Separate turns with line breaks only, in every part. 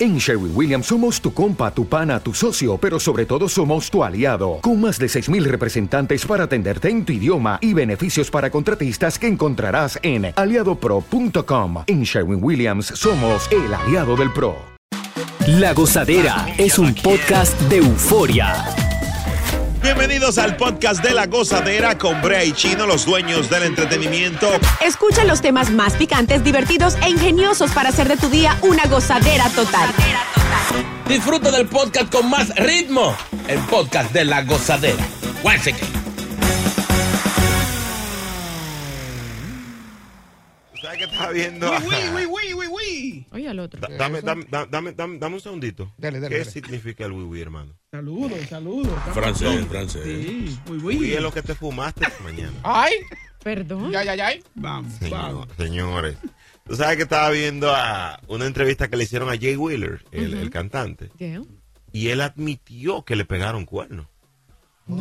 En Sherwin Williams somos tu compa, tu pana, tu socio, pero sobre todo somos tu aliado. Con más de 6.000 representantes para atenderte en tu idioma y beneficios para contratistas que encontrarás en aliadopro.com. En Sherwin Williams somos el aliado del PRO.
La Gozadera es un podcast de euforia.
Bienvenidos al podcast de La Gozadera con Brea y Chino, los dueños del entretenimiento.
Escucha los temas más picantes, divertidos e ingeniosos para hacer de tu día una gozadera total.
Disfruta del podcast con más ritmo. El podcast de La Gozadera. Guáchate.
¿Sabes estaba viendo?
Uy, uy, uy, uy, uy.
Oye, al otro.
Da- Dame, dame, dame, dame, dame un segundito.
Dale, dale,
¿Qué
dale.
significa el wiwi, hermano?
Saludos, saludos.
Francés, francés.
Sí, uy, uy.
es lo que te fumaste esta mañana.
Ay,
Perdón.
ya, ya, ya. Vamos,
Señor-
vamos.
señores. Tú sabes que estaba viendo a una entrevista que le hicieron a Jay Wheeler, el, el cantante,
¿Qué?
y él admitió que le pegaron cuernos.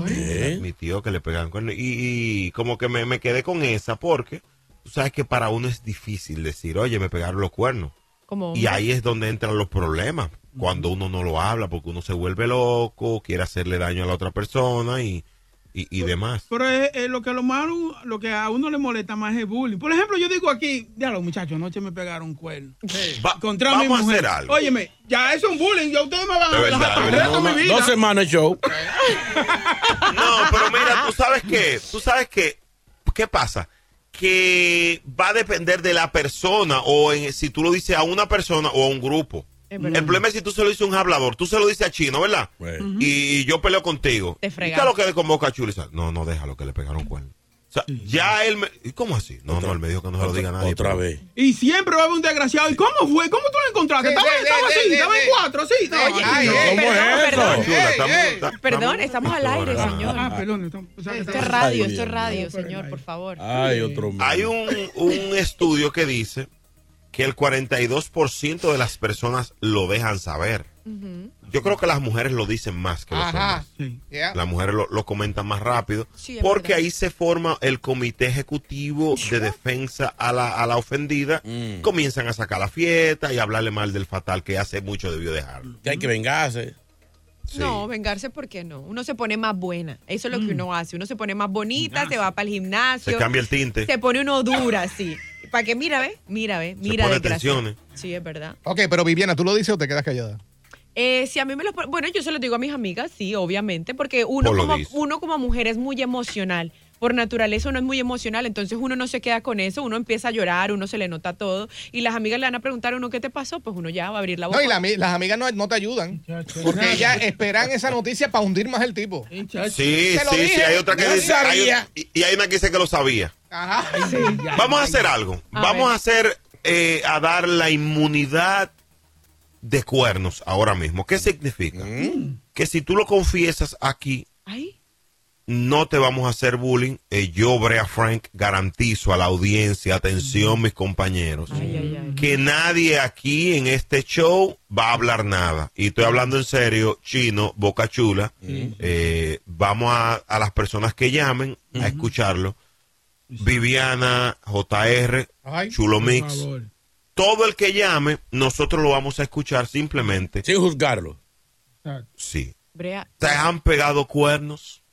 ¿Eh?
Admitió que le pegaron cuernos. Y, y como que me, me quedé con esa porque tú sabes que para uno es difícil decir, oye, me pegaron los cuernos.
Como
Y ahí es donde entran los problemas, cuando uno no lo habla, porque uno se vuelve loco, quiere hacerle daño a la otra persona y, y, y demás.
Pero es, es lo que a lo malo, lo que a uno le molesta más es el bullying. Por ejemplo, yo digo aquí, ya los muchachos, anoche me pegaron cuerno.
Va-
Contra mi
vamos a
mujer.
hacer algo.
Óyeme, ya eso es un bullying, ya ustedes me van
De
a
verdad,
mi vida.
Dos semanas show.
No, pero mira, tú sabes que, tú sabes que, ¿qué pasa? Que va a depender de la persona o en- si tú lo dices a una persona o a un grupo. El problema es si tú se lo dices a un hablador, tú se lo dices a Chino, ¿verdad?
Bueno.
y, yo peleo contigo.
Te
¿Y
fregas.
qué es lo que le convoca a dice, No, no, déjalo que le pegaron cuerno. O sea, ya él me... ¿Y cómo así? No, no, él me dijo que no se lo diga a nadie.
Otra
pero-
vez.
Y siempre va a haber un desgraciado. ¿Y cómo fue? ¿Cómo tú lo encontraste? ¿Estaba, estaba
sí,
así?
sí,
¿Estaba en cuatro? Sí. No,
Oye,
ay,
no,
¿cómo
perdón,
es eso?
perdón.
Chula,
Ey,
estamos-
ey.
está-
Perdón, estamos al aire, señor.
Ah, perdón. estamos- o sea,
Esto es radio, esto es radio, señor, por favor.
Ay, otro más.
Hay un, un estudio que dice que el 42% de las personas lo dejan saber. Yo creo que las mujeres lo dicen más que los
Ajá.
hombres.
Sí.
Yeah.
Las mujeres lo, lo comentan más rápido.
Sí,
porque
verdad.
ahí se forma el comité ejecutivo de defensa a la, a la ofendida.
Mm.
Comienzan a sacar la fiesta y hablarle mal del fatal que hace mucho debió dejarlo.
Que hay que vengarse.
Sí.
No, vengarse, ¿por qué no? Uno se pone más buena. Eso es lo que uno hace. Uno se pone más bonita, se va para el gimnasio.
Se cambia el tinte.
Se pone uno dura, sí. Para que, mira, ve, mira, ve, mira
pone
desgraciado.
tensiones.
Sí, es verdad.
Ok, pero Viviana, ¿tú lo dices o te quedas callada?
Eh, si a mí me lo pon- bueno, yo se lo digo a mis amigas, sí, obviamente, porque uno como,
dice.
uno como mujer es muy emocional. Por naturaleza uno es muy emocional, entonces uno no se queda con eso, uno empieza a llorar, uno se le nota todo y las amigas le van a preguntar a uno qué te pasó, pues uno ya va a abrir la boca.
No, y la las amigas no, no te ayudan.
Muchacho,
Porque
nada.
ellas esperan esa noticia para hundir más el tipo.
Muchacho.
Sí, sí,
dije.
sí. Hay otra que
Yo
dice. hay y, hay una que dice que lo sabía.
Ajá.
Ya,
Vamos a
ya,
hacer
ya.
algo.
A
Vamos
ver.
a hacer, eh, a dar la inmunidad de cuernos ahora mismo. ¿Qué significa? Que si tú lo confiesas aquí,
Ay,
no te vamos a hacer bullying. Eh, yo, Brea Frank, garantizo a la audiencia, atención mis compañeros,
ay, ay, ay.
que nadie aquí en este show va a hablar nada. Y estoy hablando en serio, chino, boca chula. Eh, vamos a, a las personas que llamen a escucharlo. Viviana, JR,
Ay,
Chulo Mix.
favor.
Todo el que llame, nosotros lo vamos a escuchar simplemente.
Sin juzgarlo.
Sí.
Brea,
¿Te han pegado cuernos?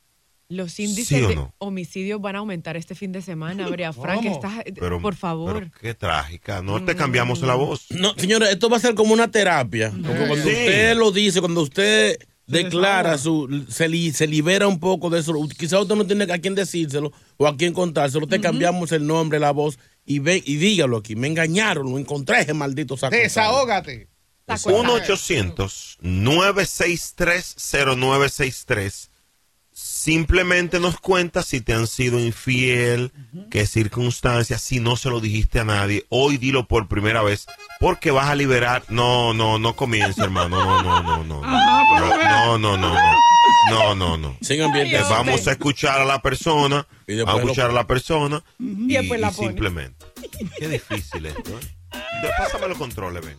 los índices
¿Sí o
de homicidios van a aumentar este fin de semana, Brea Frank, estás,
Pero,
por favor.
pero qué trágica. No te cambiamos la voz.
No, señores, esto va a ser como una terapia. Porque cuando
Sí.
usted lo dice, cuando usted declara su se, li- se libera un poco de eso. Quizás usted no tiene a quién decírselo o a quién contárselo. Te cambiamos el nombre, la voz y ve y dígalo aquí. Me engañaron, lo encontré ese maldito saco.
Desahógate.
Está cuenta.
1-800-963-0963. Simplemente nos cuentas si te han sido infiel, qué circunstancias, si no se lo dijiste a nadie. Hoy dilo por primera vez porque vas a liberar. No, no, no comience, hermano. No, no, no, no. No, no, no, no. No, no, no.
Sin ambiente.
Vamos a escuchar a la persona.
Y
Vamos a
lo-
escuchar a la persona. Y,
después la
y
pones.
simplemente. Qué difícil esto, ¿eh? Pásame los controles, ven.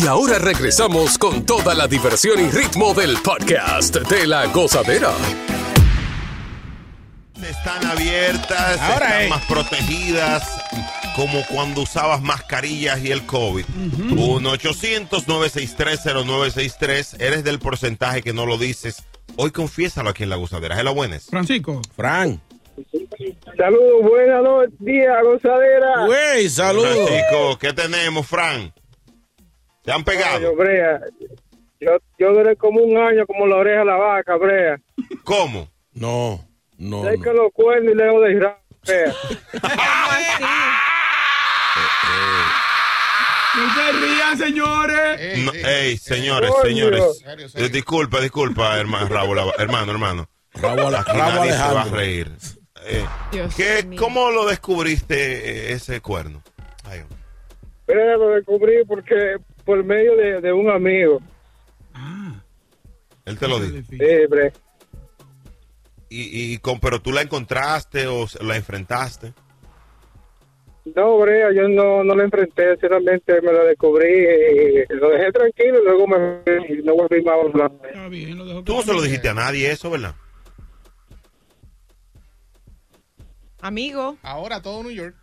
Y ahora regresamos con toda la diversión y ritmo del podcast de la gozadera.
Están abiertas,
Ahora
están
es.
más protegidas, como cuando usabas mascarillas y el COVID. 1-800-963-0963. Eres del porcentaje que no lo dices. Hoy confiésalo aquí en la gozadera. Hello, buenas.
Francisco.
Fran.
Saludos, buenos días, gozadera.
Güey, saludos.
Francisco, ¿qué tenemos, Fran? ¿Te han pegado?
Yo, Brea, yo, yo duré como un año como la oreja de la vaca, Brea.
¿Cómo?
No, no.
Sé que los cuernos y lejos de Israel, Brea.
No se rían, señores.
No, ey, señores,
Coño.
señores.
Serio, serio.
Eh, Disculpa, disculpa, hermano, Raúl, hermano, hermano.
Rabo, a-
Aquí
rabo
nadie se va a reír. Eh, ¿qué-. ¿Cómo lo descubriste eh, ese cuerno? Ay.
Brea lo descubrí porque por medio de, de un amigo.
él te lo dijo. Y, y con, pero tú la encontraste o la enfrentaste.
No, Brea, yo no, no lo enfrenté, solamente me lo descubrí y lo dejé tranquilo y luego me y no volví más a hablar.
Está bien, lo
Tú no se lo dijiste a nadie eso, ¿verdad?
Amigo.
Ahora todo New York.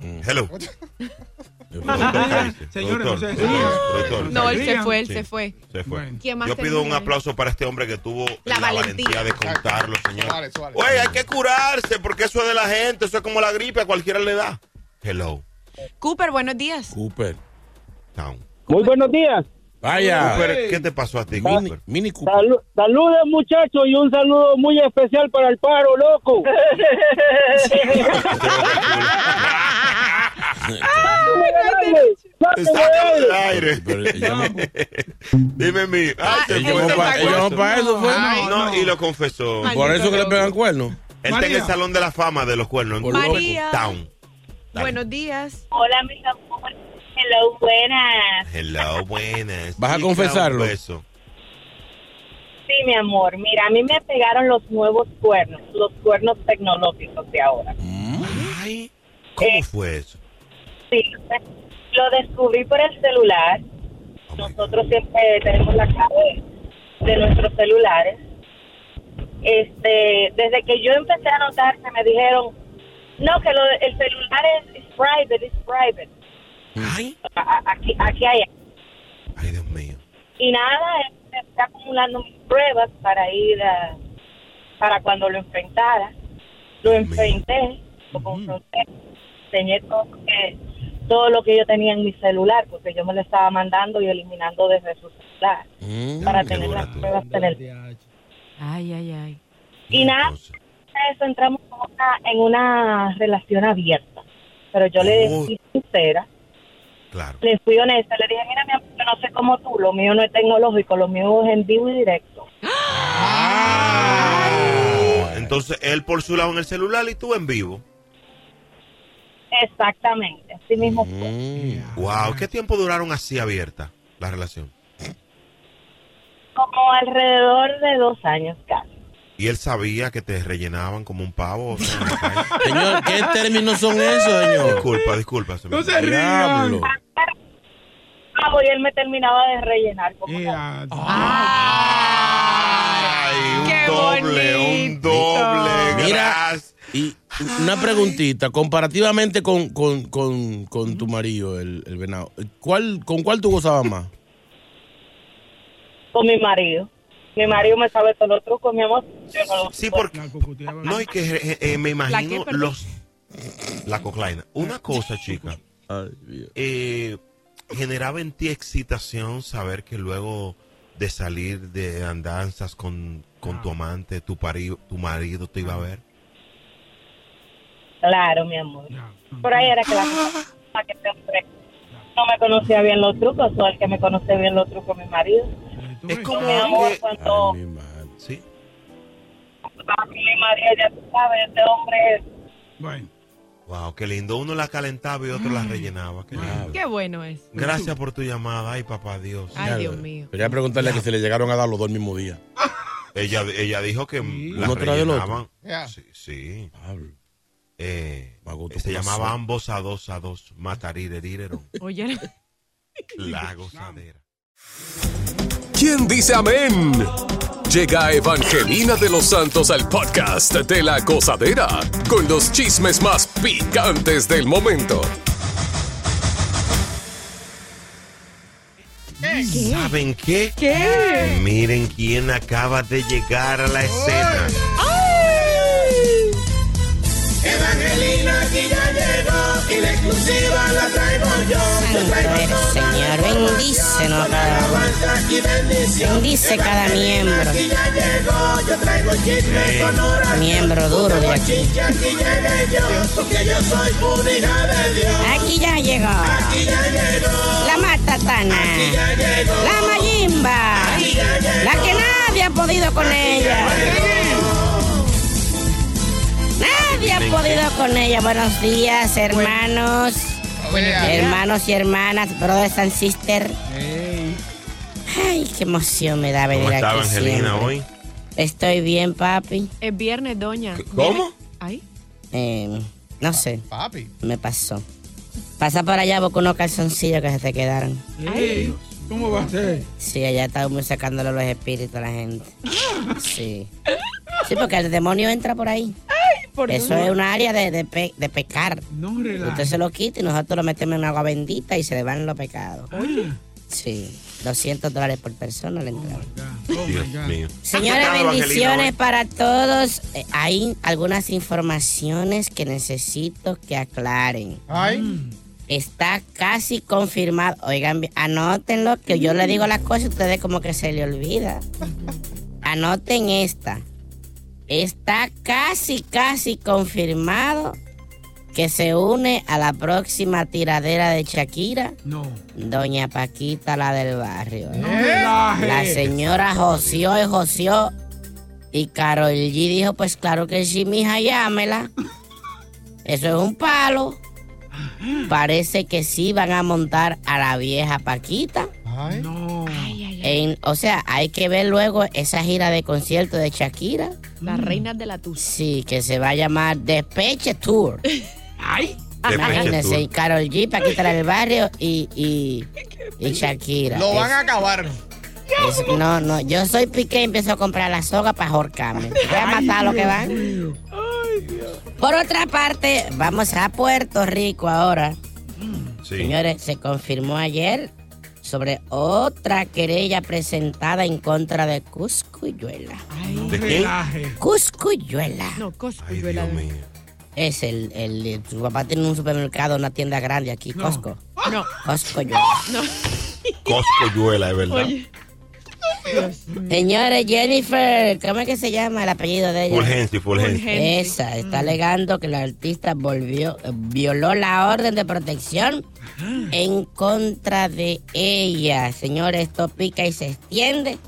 Hello.
Señores, no
él se fue, él
Sí.
se fue.
Se fue.
Bueno.
¿Quién más
Yo pido un aplauso para este hombre que tuvo
La
la,
valentía.
valentía de contarlo, señor.
Vale.
Oye, hay que curarse porque eso es de la gente, eso es como la gripe, a cualquiera le da. Hello.
Cooper, buenos días.
Cooper.
Town.
Muy buenos días.
Vaya.
Cooper, ¿qué te pasó a ti,
Mini,
Cooper?
mini Cooper.
Salu- saludos muchachos y un saludo muy especial para el paro, loco.
Sácalo del aire.
Pero él llamó-
Dime mi. Ay,
Ah,
llamó para eso, fue.
Ay,
No,
no.
y lo confesó.
Por eso que le pegan cuernos.
Él está en el salón de la fama de los cuernos.
María.
Town.
Buenos días.
Hola, mis amores. Hello, buenas.
Hello, buenas.
¿Vas a confesarlo?
un beso.
Sí, mi amor. Mira, a mí me pegaron los nuevos cuernos, los cuernos tecnológicos de ahora.
Ay, ¿cómo
Eh.
fue eso?
Sí, lo descubrí por el celular. Nosotros siempre tenemos la clave de nuestros celulares. Este, desde que yo empecé a notar que me dijeron, no, que lo, el celular es, private, es private.
Ay,
A- Aquí, aquí hay.
ay, Dios mío.
Y nada, estoy acumulando mis pruebas para ir a, para cuando lo enfrentara. Lo enfrenté, lo confronté, enseñé todo, que- todo lo que yo tenía en mi celular, porque yo me lo estaba mandando y eliminando desde su celular,
Mm.
para tener las pruebas en el...
Ay, ay, ay.
Y nada, eso entramos en una, en una relación abierta. Pero yo le fui sincera,
Claro.
le fui honesta, le dije, mira, mi amor, yo no sé cómo tú, lo mío no es tecnológico, lo mío es en vivo y directo.
Entonces, él por su lado en el celular y tú en vivo.
Exactamente, así mismo fue.
Mm.
Wow, ¿qué tiempo duraron así abierta la relación?
Como alrededor de dos años casi.
Y él sabía que te rellenaban como un pavo. o sea.
Señor, ¿qué términos son esos, señor?
Disculpa, disculpa. se me-
No se rían.
Diablo.
Bravo, y él me terminaba de rellenar. como
Ya,
Ay, un
Qué
doble, un doble.
Mira,
gracias.
Y una preguntita, comparativamente con, con, con, con tu marido, el, el venado, ¿cuál, ¿con cuál tú gozabas más?
con mi marido. Mi marido me sabe todos los trucos, mi amor. Yo no lo
Sí, porque
la
no, y que eh, eh, me imagino
perdón?
los la coclaina. Una cosa, chica,
Ay, Dios.
eh, generaba en ti excitación saber que luego de salir de andanzas con, con tu amante, tu pari- tu marido te iba a ver.
Claro, mi amor. Por ahí era que la cosa que siempre no me conocía bien los trucos, o el que me conoce bien los trucos mi marido.
¿Tú
Es como
Mi amor,
que
cuando
Ay, mi madre.
sí.
mi María, ya tú sabes, este hombre
Bueno,
Wow, qué lindo. Uno la calentaba y otro la rellenaba. Qué lindo.
Qué bueno es.
Gracias por tu llamada. Ay, papá Dios.
Ay, Dios mío.
Quería preguntarle a que se le llegaron a dar los dos el mismo día.
Ella, ella dijo que la
del otro.
rellenaban.
Ya.
Sí, sí.
Pablo.
Eh,
Mago, tú
se llamaba ambos a dos a dos. Matarirerirero.
Oye,
La gozadera.
¿Quién dice amén? Llega Evangelina de los Santos al podcast de la gozadera con los chismes más picantes del momento.
¿Saben qué?
¿Qué?
Miren quién acaba de llegar a la escena.
Y la exclusiva la traigo yo.
Santo eres, Señor, bendícenos cada uno. Bendice cada miembro.
Aquí ya llegó, yo traigo chisme con hora.
Miembro duro de aquí.
Chicha, aquí llegué yo, porque yo soy una hija de Dios.
Aquí ya llegó.
Aquí ya llegó,
La matatana.
aquí ya llegó.
La mayimba. La que nadie ha podido con ella. Podido con ella. Buenos días, hermanos. Hermanos y hermanas, brothers and sisters. Ay, qué emoción me da venir
¿Cómo está
aquí siempre.
hoy?
Estoy bien, papi.
Es viernes, doña.
¿Cómo?
Ay.
Eh, no sé,
Papi.
me pasó. Pasa por allá busca unos calzoncillos que se te quedaron.
¿Cómo va a ser?
Sí, allá estamos sacándole los espíritus a la gente. Sí. Sí, porque el demonio entra por ahí.
Por
Eso es un área de, de, pe- de pecar.
No
Usted se lo quita y nosotros lo metemos en agua bendita y se le van los pecados.
Oye.
Sí, 200 dólares por persona la entrada.
Oh,
mío.
Señores, bendiciones
hoy.
para todos. Eh, hay algunas informaciones que necesito que aclaren.
Ay.
Está casi confirmado. Oigan, bien, anótenlo, que yo le digo las cosas y ustedes como que se le olvida. Anoten esta. Está casi, casi confirmado que se une a la próxima tiradera de Shakira,
No.
Doña Paquita, la del barrio. ¿eh?
No.
La señora joseó y joseó. Y Carol G dijo, pues claro que sí, mija, llámela. Eso es un palo. Parece que sí van a montar a la vieja Paquita.
Ay.
No.
En- o sea, hay que ver luego esa gira de concierto de Shakira.
Las reinas de la tusa.
Sí, que se va a llamar Despeche Tour.
Ay.
Imagínense. Carol G, Paquita la del barrio y, y, y Shakira.
Lo van
Es-
a acabar.
es- no, no, yo soy Piqué y empiezo a comprar la soga para ahorcarme. Voy a matar a lo que van. Por otra parte, vamos a Puerto Rico ahora.
Sí.
Señores, se confirmó ayer sobre otra querella presentada en contra de Cuscuyuela.
No
¿De
relaje.
Cuscuyuela.
No,
Ay,
Coscuyuela.
Dios mío.
Es el, el, su papá tiene un supermercado, una tienda grande aquí,
No.
Costco.
No,
Cuscuyuela.
no.
Coscoyuela, es verdad.
Oye.
Señores, Jennifer, ¿cómo es que se llama el apellido de ella?
Fulgencio, Fulgencio.
Esa, está alegando que la artista volvió, violó la orden de protección en contra de ella. Señores, esto pica y se extiende.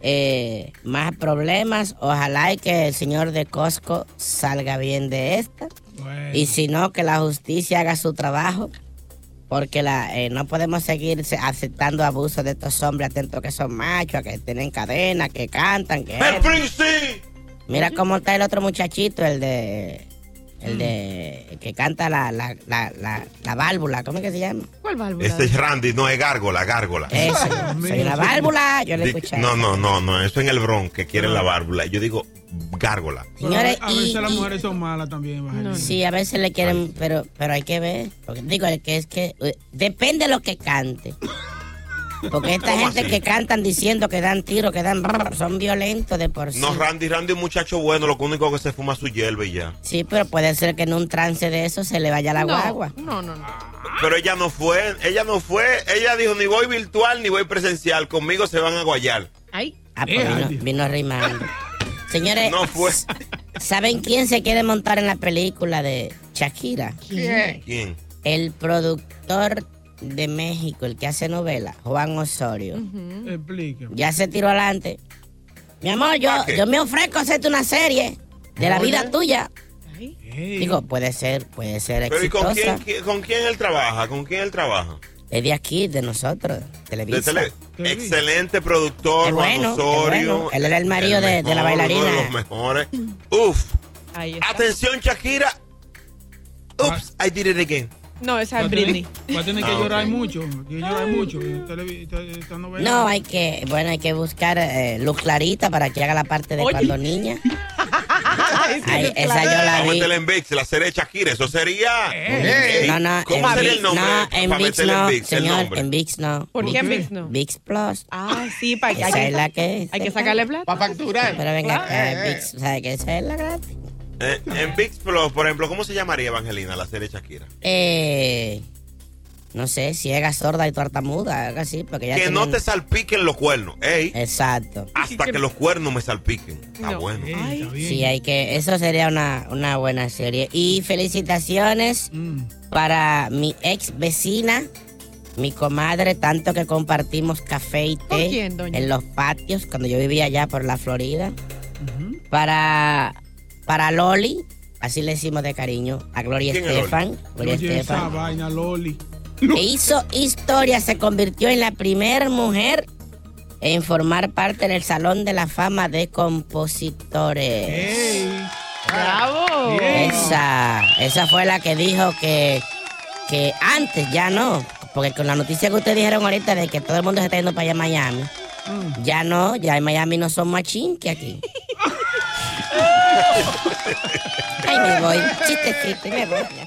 Eh, más problemas. Ojalá y que el señor de Costco salga bien de esta.
Bueno.
Y si no, que la justicia haga su trabajo. Porque la, eh, no podemos seguir se- aceptando abusos de estos hombres atentos que son machos, que tienen cadena, que cantan, que...
¡El!
Mira cómo está el otro muchachito, el de. El de. el que canta la, la, la, la, la válvula. ¿Cómo es que se llama?
¿Cuál válvula?
Este es Randy, no es gárgola, gárgola.
Ese. Soy una válvula. Yo le escuché.
No, no, no, no, eso en el Bronx que quieren la válvula. Yo digo gárgola.
Señores,
a veces
y-
las
y-
mujeres son malas también. Evangelina.
Sí, a veces le quieren, pero pero hay que ver. Porque digo, el que es que eh, depende de lo que cante. Porque esta
¿Cómo
gente
así?
que cantan diciendo que dan tiro, que dan brr, son violentos de por sí.
No, Randy, Randy es un muchacho bueno, lo único que se fuma es su hierba y ya.
Sí, pero puede ser que en un trance de eso se le vaya la
no,
guagua.
No, no, no.
Pero ella no fue, ella no fue, ella dijo ni voy virtual ni voy presencial, conmigo se van a guayar.
Ay.
Ah, pues
Eh,
vino, vino rimando. Señores,
No fue.
¿saben quién se quiere montar en la película de Shakira?
¿Quién?
El productor de México, el que hace novela, Juan Osorio.
Explique.
Ya se tiró adelante. Mi amor, yo, yo me ofrezco a hacerte una serie de la
Oye.
vida tuya. Digo, puede ser, puede ser
Pero ¿y con
exitosa.
quién, qui- con quién él trabaja? ¿Con quién él trabaja?
Es de aquí, de nosotros,
De
Televisa.
tele- Excelente productor,
bueno, qué
Osorio.
bueno. Él era el marido de- de la bailarina.
Uno de los mejores. Uf. Atención, Shakira. Oops, I did it again.
No, esa es Britney.
Va a tener que
Ah,
llorar mucho. Hay que llorar mucho.
No, hay que, bueno, hay que buscar eh, luz clarita para que haga la parte de
Oye.
cuando niña. Ay,
es
esa yo la vi.
en VIX, la serie de Shakira. Eso sería.
Eh.
Ey,
No, no,
¿Cómo
en
sería
VIX,
el nombre?
no, en VIX no,
en VIX
señor, en VIX no.
¿Por qué en? VIX no?
VIX Plus.
Ah, sí, para que, hay
Esa
que,
es la que
hay que sacarle plata.
Para facturar.
Pero venga, eh,
Eh,
VIX, ¿sabe qué? Esa es la gratis.
Eh, en VIX Plus, por ejemplo, ¿cómo se llamaría Evangelina la serie Shakira?
Eh, no sé, ciega, sorda y tartamuda, algo así, porque ya
Que no te salpiquen los cuernos. Ey,
Exacto.
hasta que los cuernos me salpiquen. Está
No.
bueno.
Ey,
Ay.
está bien.
Sí, hay que, eso sería una, una buena serie. Y felicitaciones
Mm.
para mi ex vecina, mi comadre, tanto que compartimos café y
¿Con
té
quién,
en los patios cuando yo vivía allá por la Florida. Para, para Loli, así le decimos de cariño, a Gloria
¿Quién es
Estefan. Gloria
Oye, esa
Estefan.
vaina, Loli.
que hizo historia, se convirtió en la primera mujer en formar parte del Salón de la Fama de Compositores.
Ey.
¡Bravo!
Bien.
Esa, esa fue la que dijo que, que antes ya no, porque con la noticia que ustedes dijeron ahorita de que todo el mundo se está yendo para allá a Miami,
Mm.
ya no, ya en Miami no son machín que aquí. Ay, me voy, chistecito, y me voy. ya.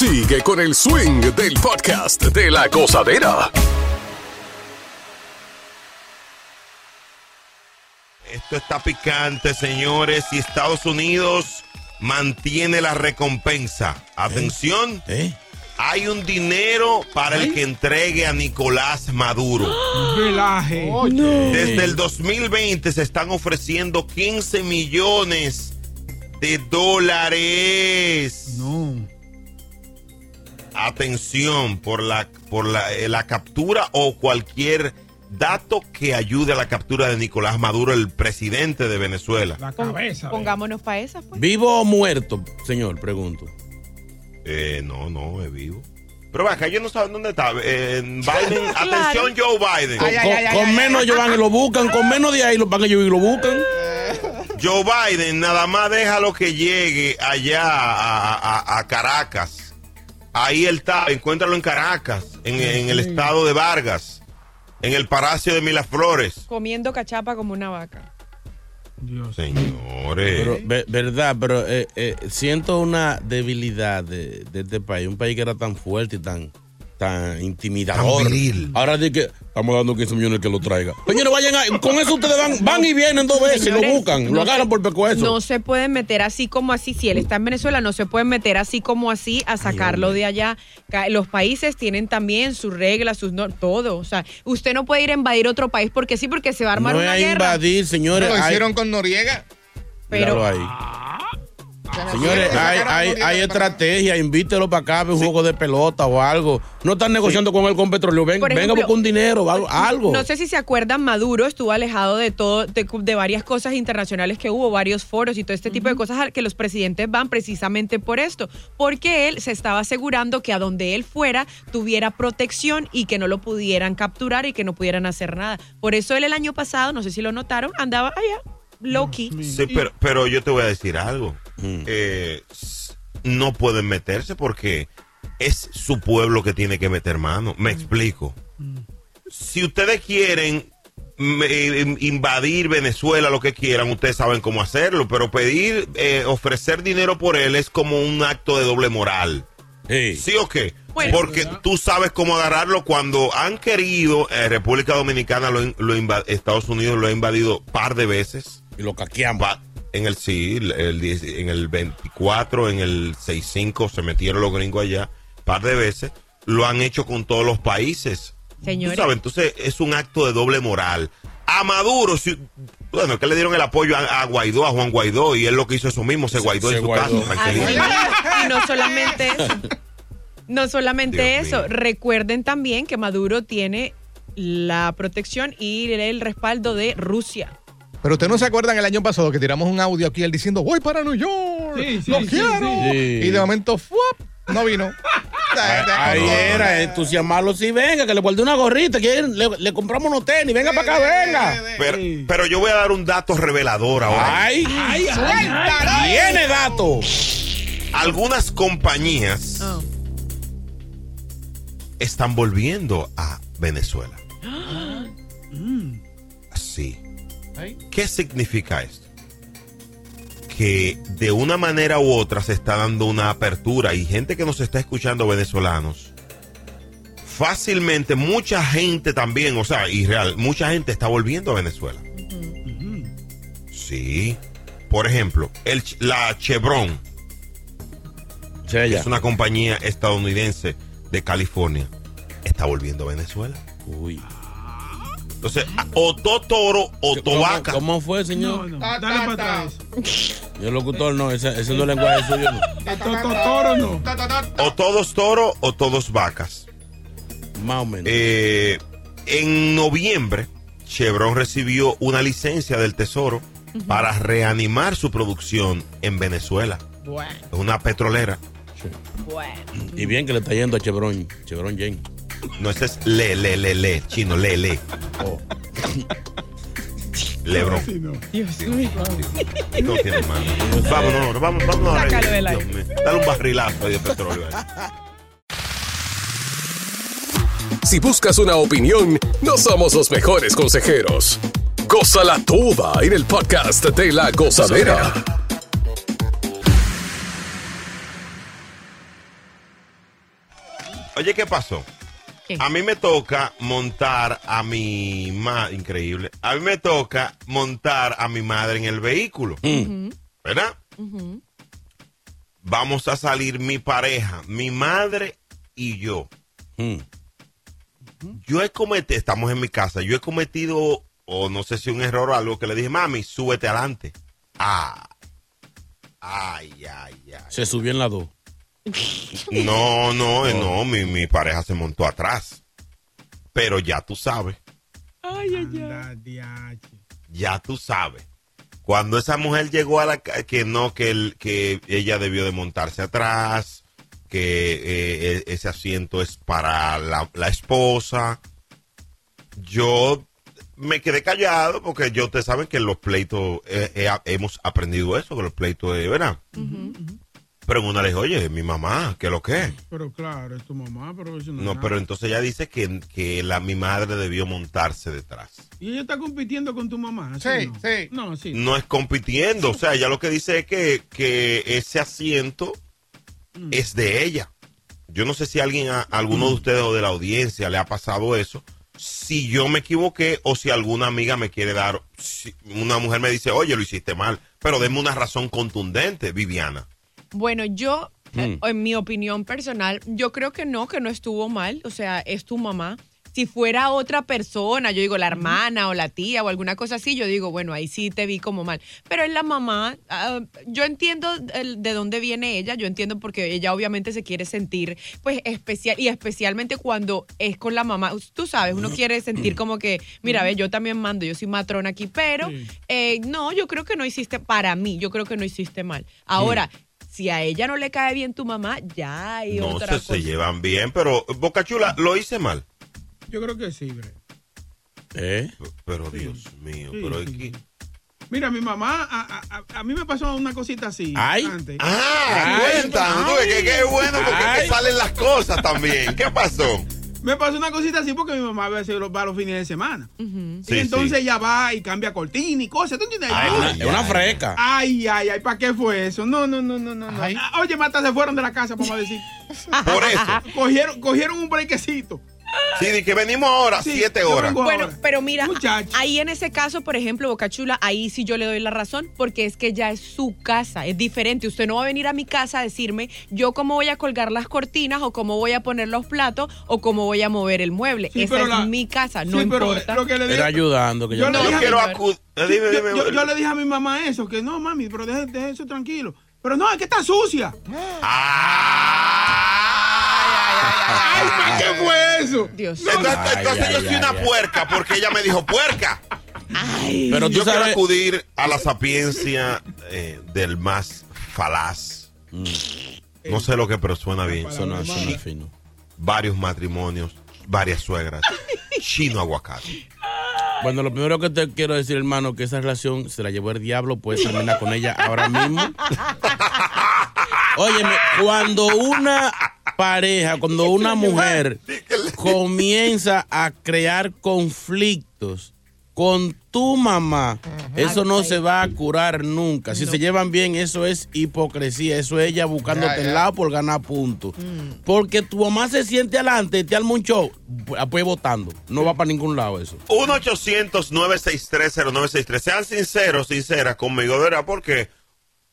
Sigue con el swing del podcast de la gozadera.
Esto está picante, señores. Y Estados Unidos mantiene la recompensa. Atención.
¿Eh?
Hay un dinero para el que entregue a Nicolás Maduro.
Relaje.
Desde el 2020 se están ofreciendo 15 millones de dólares.
No.
Atención por la por la, eh, la captura o cualquier dato que ayude a la captura de Nicolás Maduro, el presidente de Venezuela.
La cabeza.
Pongámonos para esa, pues.
¿Vivo o muerto, señor? Pregunto.
Eh, no, no, es vivo. Pero acá ellos no saben dónde está. Eh, Biden,
Claro.
atención Joe Biden.
Con, con- con menos ellos van y lo buscan, con menos de ahí lo van ellos y lo buscan.
Joe Biden nada más deja lo que llegue allá a, a- a Caracas. Ahí él está, encuéntralo en Caracas, en, en el estado de Vargas. en el Palacio de Miraflores.
Comiendo cachapa como una vaca.
Señores.
Pero, ve- verdad, pero eh, eh, siento una debilidad de, de este país. Un país que era tan fuerte y tan, tan intimidador.
Tan viril.
Ahora di que estamos dando 15 millones que lo traiga. Señores, vayan a- con eso ustedes van, van y vienen dos veces y lo
Señores,
buscan.
no
lo agarran
se-
por pecueso.
No se pueden meter así como así. Si él está en Venezuela, no se pueden meter así como así a sacarlo de allá. Los países tienen también sus reglas, sus no, todo. O sea, usted no puede ir a invadir otro país porque sí, porque se va a armar
no
una
a
guerra.
invadir, señores.
Lo
hay-
hicieron con Noriega.
Pero-
Míralo ahí. Señores, hay, hay, hay estrategia, invítelo para acá, ve un juego de pelota o algo. No están negociando con él con petróleo. Ven, venga
ejemplo,
busca un dinero, algo. algo.
No sé si se acuerdan, Maduro estuvo alejado de todo, de, de varias cosas internacionales que hubo, varios foros y todo este tipo de cosas que los presidentes van precisamente por esto, porque él se estaba asegurando que a donde él fuera tuviera protección y que no lo pudieran capturar y que no pudieran hacer nada. Por eso él el año pasado, no sé si lo notaron, andaba allá, low key.
Sí, pero, pero yo te voy a decir algo. Eh, s- no pueden meterse porque es su pueblo que tiene que meter mano. Me explico. Si ustedes quieren mm, eh, invadir Venezuela, lo que quieran, ustedes saben cómo hacerlo, pero pedir, eh, ofrecer dinero por él es como un acto de doble moral. ¿Sí o qué?
Bueno.
Porque tú sabes cómo agarrarlo cuando han querido, eh, República Dominicana, lo, Estados Unidos lo ha invadido par de veces.
Y lo caqueamos.
En el sí, el, el 10 en el 24, en el 65 se metieron los gringos allá, par de veces. Lo han hecho con todos los países.
Señores.
Tú sabes, entonces es un acto de doble moral. A Maduro, si, bueno, que le dieron el apoyo a, a Guaidó, a Juan Guaidó, y él lo que hizo eso mismo, se guaidó
se
en su
guaidó.
casa.
Mismo. y no solamente eso. No solamente
Dios
eso. Recuerden también que Maduro tiene la protección y el respaldo de Rusia.
Pero ustedes no se acuerdan el año pasado que tiramos un audio aquí él diciendo voy para New York,
Sí, sí,
lo
sí,
quiero.
sí.
Y de momento ¡fuap! no vino.
Ahí era entusiasmarlo. Sí, venga, que le guardé una gorrita. que le, le compramos unos tenis. Venga para acá, venga.
Pero, pero yo voy a dar un dato revelador ahora.
Ay, ay, ay, ay. Tiene dato.
Algunas compañías
Oh.
están volviendo a Venezuela. Sí. ¿Qué significa esto? Que de una manera u otra se está dando una apertura y gente que nos está escuchando venezolanos, fácilmente mucha gente también, o sea, y real, mucha gente está volviendo a Venezuela. Sí. Por ejemplo, el, la Chevron es una compañía estadounidense de California. Está volviendo a Venezuela.
Uy.
Entonces, o to toro o to
¿Cómo,
vaca.
cómo fue, señor?
No, no, dale para atrás.
Yo el locutor no, ese, ese no es el lenguaje suyo. no.
Toro no.
O todos toro o todos vacas.
Más o menos.
Eh, en noviembre, Chevron recibió una licencia del Tesoro para reanimar su producción en Venezuela.
Bueno,
Es una petrolera.
bueno.
Y bien que le está yendo a Chevron, Chevron Jane.
No, ese es le, le, le, le, chino, le, le.
Oh.
Lebron.
Dios mío.
No tiene mano. Vámonos, vamos, vámonos. a
Sácalo del.
Dale un barrilazo ahí de petróleo. ahí.
Si buscas una opinión, no somos los mejores consejeros. Gózala toda en el podcast de la gozadera.
Oye, ¿qué pasó? A mí me toca montar a mi madre, increíble, a mí me toca montar a mi madre en el vehículo, ¿verdad? Vamos a salir mi pareja, mi madre y yo. Yo he cometido, estamos en mi casa, yo he cometido, o no sé si un error o algo, que le dije, mami, súbete adelante. Ah. Ay, ay, ay.
Se subió en la 2.
No, no, eh, no, mi, mi pareja se montó atrás. Pero ya tú sabes,
Ay, ay, ay.
Ya tú sabes. Cuando esa mujer llegó a la que no, que, el- que ella debió de montarse atrás, que eh, e- ese asiento es para la, la esposa. Yo me quedé callado porque yo, ustedes saben que los pleitos eh, eh, hemos aprendido eso, que los pleitos de, ¿verdad? Le dijo, oye, mi mamá, ¿qué lo que es?
Pero claro, es tu mamá, pero eso no, es
No,
nada.
pero entonces ella dice que, que la, mi madre debió montarse detrás.
Y ella está compitiendo con tu mamá. ¿sí?
Sí,
no?
sí.
No, sí.
No es compitiendo, o sea, ella lo que dice es que, que ese asiento
Mm.
es de ella. Yo no sé si a alguien, a, alguno de ustedes o de la audiencia le ha pasado eso. Si yo me equivoqué o si alguna amiga me quiere dar, si una mujer me dice, oye, lo hiciste mal, pero denme una razón contundente, Viviana.
Bueno, yo, eh,
Mm.
en mi opinión personal, yo creo que no, que no estuvo mal. O sea, es tu mamá. Si fuera otra persona, yo digo la hermana o la tía o alguna cosa así, yo digo, bueno, ahí sí te vi como mal. Pero es la mamá. ah, yo entiendo el- de dónde viene ella, yo entiendo porque ella obviamente se quiere sentir, pues, especial. Y especialmente cuando es con la mamá. Tú sabes, uno quiere sentir como que, mira, ve, yo también mando, yo soy matrona aquí, pero eh, no, yo creo que no hiciste, para mí, yo creo que no hiciste mal. Ahora, si a ella no le cae bien tu mamá, ya hay
No
otra
sé,
cosa.
se llevan bien, pero Boca Chula, lo hice mal.
Yo creo que sí, Bre.
¿Eh?
Pero Dios mío, pero es que...
Mira, mi mamá, a, a- a- mí me pasó una cosita así.
Ay.
antes.
Ah, que qué bueno porque
Ay.
salen las cosas también. ¿Qué pasó?
Me pasó una cosita así porque mi mamá a veces va los fines de semana.
Sí,
y entonces
sí.
ella va y cambia cortina y cosas. ¿Tú entiendes?
Ay,
Ay,
es una freca.
Ay, ay, ay, ¿para qué fue eso? No, no, no, no, no. no. Ah, Oye, Mata, se fueron de la casa, vamos a decir.
Por eso.
Cogieron, cogieron un brequecito.
Sí, de que venimos ahora,
Sí,
siete horas.
Bueno, pero mira, ahí en ese caso, por ejemplo, Bocachula, ahí sí yo le doy la razón, porque es que ya es su casa, es diferente. Usted no va a venir a mi casa a decirme yo cómo voy a colgar las cortinas, o cómo voy a poner los platos, o cómo voy a mover el mueble.
Sí,
Esa
pero
es
la-
mi casa, no
Sí, pero
importa.
lo que le digo-
Era ayudando. Que
Yo
yo
le
no
dije
quiero
Eh,
yo,
dime,
yo- le dije a mi mamá eso, que no, mami, pero deje, deje eso tranquilo. Pero no, es que está sucia. Ay, ¿para qué fue eso?
Dios.
Entonces,
Ay,
entonces
ay,
yo soy
ay,
una
ay.
puerca porque ella me dijo puerca.
Pero tú
yo quiero acudir a la sapiencia eh, del más falaz. No sé lo que, pero suena bien.
Suena- suena fino.
Varios matrimonios, varias suegras. Chino aguacate.
Bueno, lo primero que te quiero decir, hermano, que esa relación se la llevó el diablo, puedes terminar con ella ahora mismo. Óyeme, cuando una pareja, cuando una mujer comienza a crear conflictos con tu mamá, eso no se va a curar nunca. Si se llevan bien, eso es hipocresía. Eso es ella buscándote
Ya, ya.
el lado por ganar puntos. Porque tu mamá se siente adelante, te arma un show, pues votando. No va para ningún lado eso.
1-800-963-0963. Sean sinceros, sinceras conmigo, verdad, porque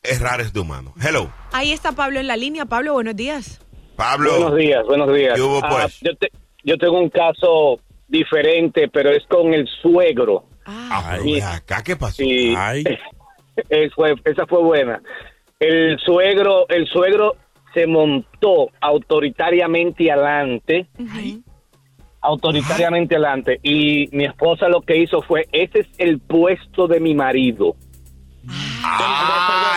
errar es de humano. Hello,
Ahí está Pablo en la línea. Pablo, buenos días.
Pablo.
Buenos días, buenos días.
¿Qué hubo,
Ah,
pues?
yo, te- yo tengo un caso diferente, pero es con el suegro.
Ah, pero ve acá, ¿qué pasó?
Es- fue- esa fue buena. El suegro, el suegro se montó autoritariamente adelante. Autoritariamente adelante. Y mi esposa lo que hizo fue, ese es el puesto de mi marido.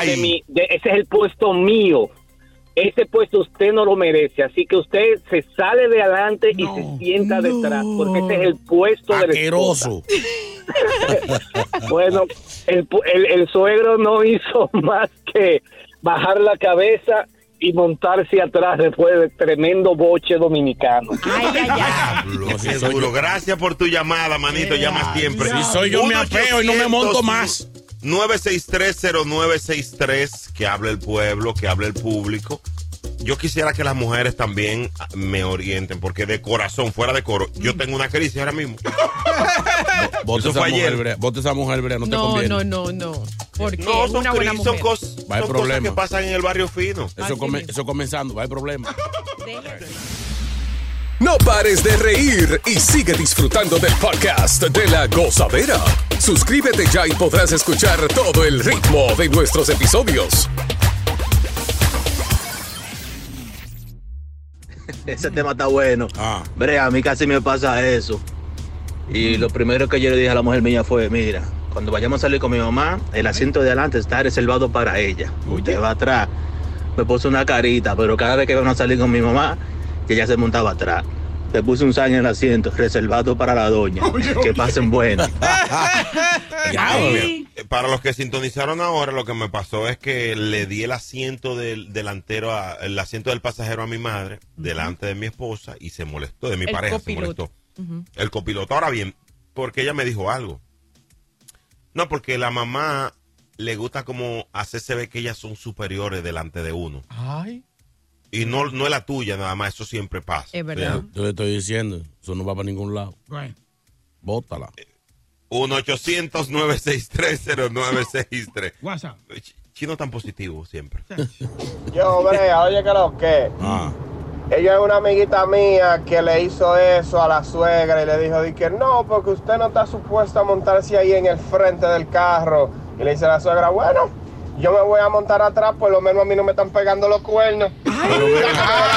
De mi- de- ese es el puesto mío. Ese puesto usted no lo merece, así que usted se sale de adelante y se sienta detrás, porque ese es el puesto del
Asqueroso.
bueno, el, pu- el, el suegro no hizo más que bajar la cabeza y montarse atrás después de tremendo boche dominicano.
Diablo, qué duro. Gracias por tu llamada, manito. Llama siempre.
Si soy yo, me apeo y no me monto más.
9630963, que hable el pueblo, que hable el público. Yo quisiera que las mujeres también me orienten, porque de corazón, fuera de coro, yo tengo una crisis ahora mismo.
Vote esa,
fue
mujer, vote esa mujer, brea, no, te
No,
conviene.
no, no, no. Porque
No, son,
una buena
crisis, son,
mujer.
cos- son cosas
problema.
que pasan en el barrio fino.
Eso, come- eso comenzando, va a haber problema.
No pares de reír y sigue disfrutando del podcast de la gozadera. Suscríbete ya y podrás escuchar todo el ritmo de nuestros episodios.
Ese tema está bueno.
Ah.
Brea, a mí casi me pasa eso. Y lo primero que yo le dije a la mujer mía fue, mira, cuando vayamos a salir con mi mamá, el asiento de adelante está reservado para ella. Usted va atrás. Me puso una carita, pero cada vez que vamos a salir con mi mamá, que ella se montaba atrás. te puse un sign en el asiento, reservado para la doña. Que pasen buenas.
Ay. Para los que sintonizaron ahora, lo que me pasó es que le di el asiento del delantero, a- el asiento del pasajero a mi madre, delante de mi esposa, y se molestó, de mi
El
pareja
copiloto.
se molestó. El copiloto. Ahora bien, porque ella me dijo algo. No, porque la mamá le gusta como hacerse ver que ellas son superiores delante de uno.
Ay.
Y no, no es la tuya nada más, eso siempre pasa.
Es verdad.
Yo le estoy diciendo, eso no va para ningún lado.
Right.
Bótala.
1-800-963-0963.
WhatsApp.
Chino tan positivo siempre.
Yo, Brea, oye, que lo que.
Ah.
Ella es una amiguita mía que le hizo eso a la suegra y le dijo di que no, porque usted no está supuesto a montarse ahí en el frente del carro. Y le dice a la suegra, bueno, yo me voy a montar atrás, por lo menos a mí no me están pegando los cuernos.
Pero ven acá.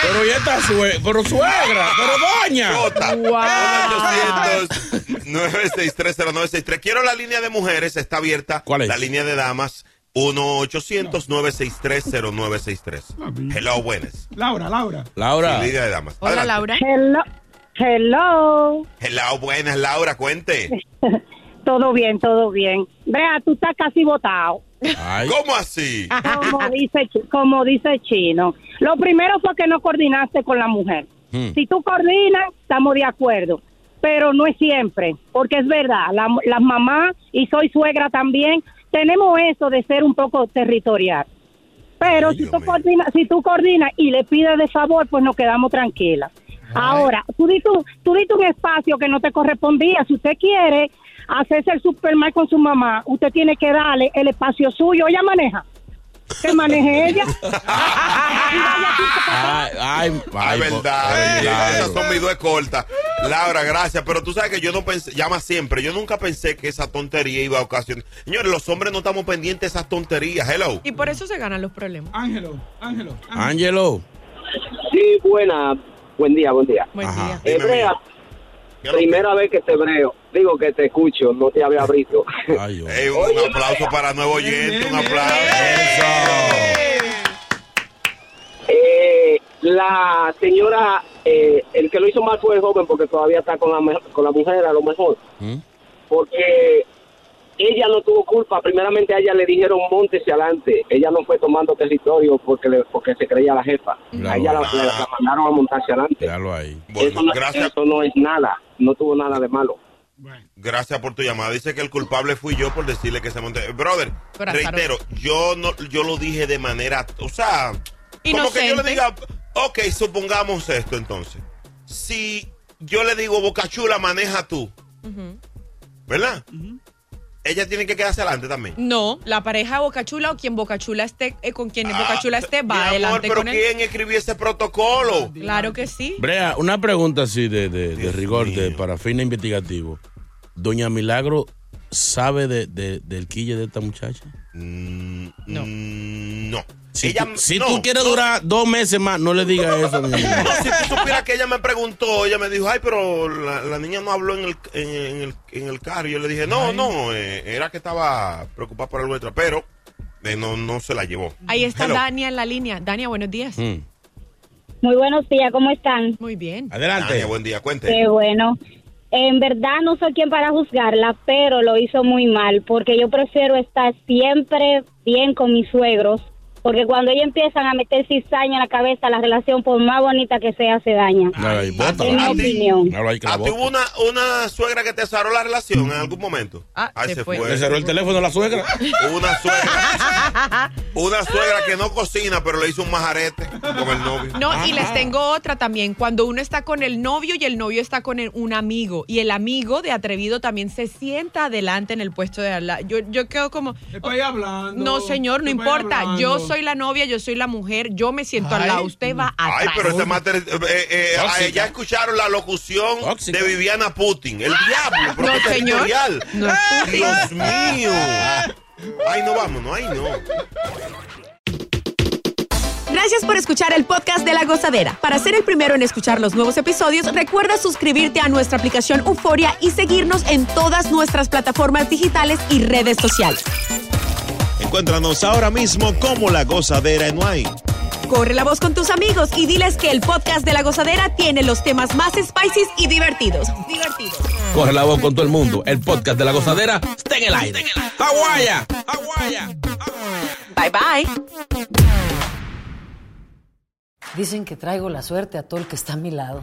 Pero ya está sue pero suegra, pero doña.
Jota.
Wow.
9630963. Quiero la línea de mujeres, está abierta.
¿Cuál es?
La línea de damas, 1-800-963-0963. Hello, buenas.
Laura, Laura.
Laura.
Sí, línea de damas.
Hola,
Adelante.
Laura.
Hello. Hello.
Hello, buenas, Laura, cuente.
Todo bien, todo bien. Brea, tú estás casi votado.
¿Cómo así?
Como dice, como dice Chino. Lo primero fue que no coordinaste con la mujer.
Hmm.
Si tú coordinas, estamos de acuerdo. Pero no es siempre, porque es verdad, la- las mamás, y soy suegra también, tenemos eso de ser un poco territorial. Pero si tú, coordinas, si tú coordinas y le pides de favor, pues nos quedamos tranquilas. Ahora, tú diste, tú diste un espacio que no te correspondía. Si usted quiere hacerse el Superman con su mamá, usted tiene que darle el espacio suyo. Ella maneja. Que maneje ella.
Ay, ay,
Ay, verdad.
ay,
Esas son mis dos cortas. Laura, gracias. Pero tú sabes que yo no pensé, llama siempre. Yo nunca pensé que esa tontería iba a ocasionar. Señores, los hombres no estamos pendientes de esas tonterías. Hello.
Y por eso se ganan los problemas.
Ángelo, Ángelo.
Ángelo.
Sí, buena. Buen día, buen día.
Buen
día.
Eh, Brea, primera vez que te breo. Digo que te escucho, no te había visto.
Ay, oh.
Ey, un aplauso para nuevo oyente. Un aplauso.
Eh, la señora, eh, el que lo hizo mal fue el joven porque todavía está con la, con la mujer a lo mejor.
¿Mm?
Porque ella no tuvo culpa. Primeramente a ella le dijeron montese adelante. Ella no fue tomando territorio porque le, porque se creía la jefa.
Claro.
A ella la, la- la mandaron a montarse adelante. No, eso no es nada. No tuvo nada de malo.
Gracias por tu llamada. Dice que el culpable fui yo por decirle que se monte. Brother,
Pero,
reitero, yo no, yo lo dije de manera, o sea, como que yo le diga, ok, supongamos esto entonces. Si yo le digo, Boca Chula, maneja tú, ¿verdad? Ella tiene que quedarse adelante también.
No, la pareja Bocachula o quien Bocachula esté, eh, con quien
Ah,
Bocachula esté,
Mi
va
amor,
adelante
pero
con él.
¿quién escribió ese protocolo?
Claro que sí.
Brea, una pregunta así de, de, de rigor, de, para fines investigativos. ¿Doña Milagro sabe de, de- del quille de esta muchacha?
no. no.
Si,
Ella-
tú, si
no,
tú quieres
no.
durar dos meses más, no le digas eso.
No, si tú supieras que ella me preguntó, ella me dijo, ay, pero la, la niña no habló en el, en, en el, en el carro. Y yo le dije, no, no, eh, era que estaba preocupada por algo extra, pero eh, no, no se la llevó.
Ahí está
Hello.
Dania en la línea. Dania, buenos días.
Mm.
Muy buenos días, ¿cómo están?
Muy bien.
Adelante.
Dania, buen día, cuente.
Qué bueno. En verdad no soy quien para juzgarla, pero lo hizo muy mal, porque yo prefiero estar siempre bien con mis suegros, porque cuando ellos empiezan a meter cizaña en la cabeza, la relación, por más bonita que sea, se daña.
Bótala.
Es mi opinión.
¿A
bota.
hubo una, una suegra que te cerró la relación en algún momento?
Ah,
Ahí
se
se
fue.
fue.
Le cerró el teléfono a la suegra.
Una suegra, una suegra que no cocina, pero le hizo un majarete con el novio.
No, y les tengo otra también. Cuando uno está con el novio y el novio está con el- un amigo y el amigo de atrevido también se sienta adelante en el puesto de al lado. Yo, yo quedo como,
Estoy hablando.
no señor, no importa.
hablando.
Yo soy la novia, yo soy la mujer, yo me siento al
Ay.
lado. Usted va atrás.
Ay, pero este mater, eh, eh, eh, ya escucharon la locución
Tóxica.
de Viviana Putin. El diablo,
No, señor. No es.
Dios mío. Ay, no vamos, no, ay, no.
Gracias por escuchar el podcast de La Gozadera. Para ser el primero en escuchar los nuevos episodios, recuerda suscribirte a nuestra aplicación Euforia y seguirnos en todas nuestras plataformas digitales y redes sociales.
Encuéntranos ahora mismo como La Gozadera en Wine.
Corre la voz con tus amigos y diles que el podcast de La Gozadera tiene los temas más spicy y divertidos. Divertidos.
Corre la voz con todo el mundo. El podcast de la gozadera está en el aire. ¡Aguaya!
Bye bye.
Dicen que traigo la suerte a todo el que está a mi lado.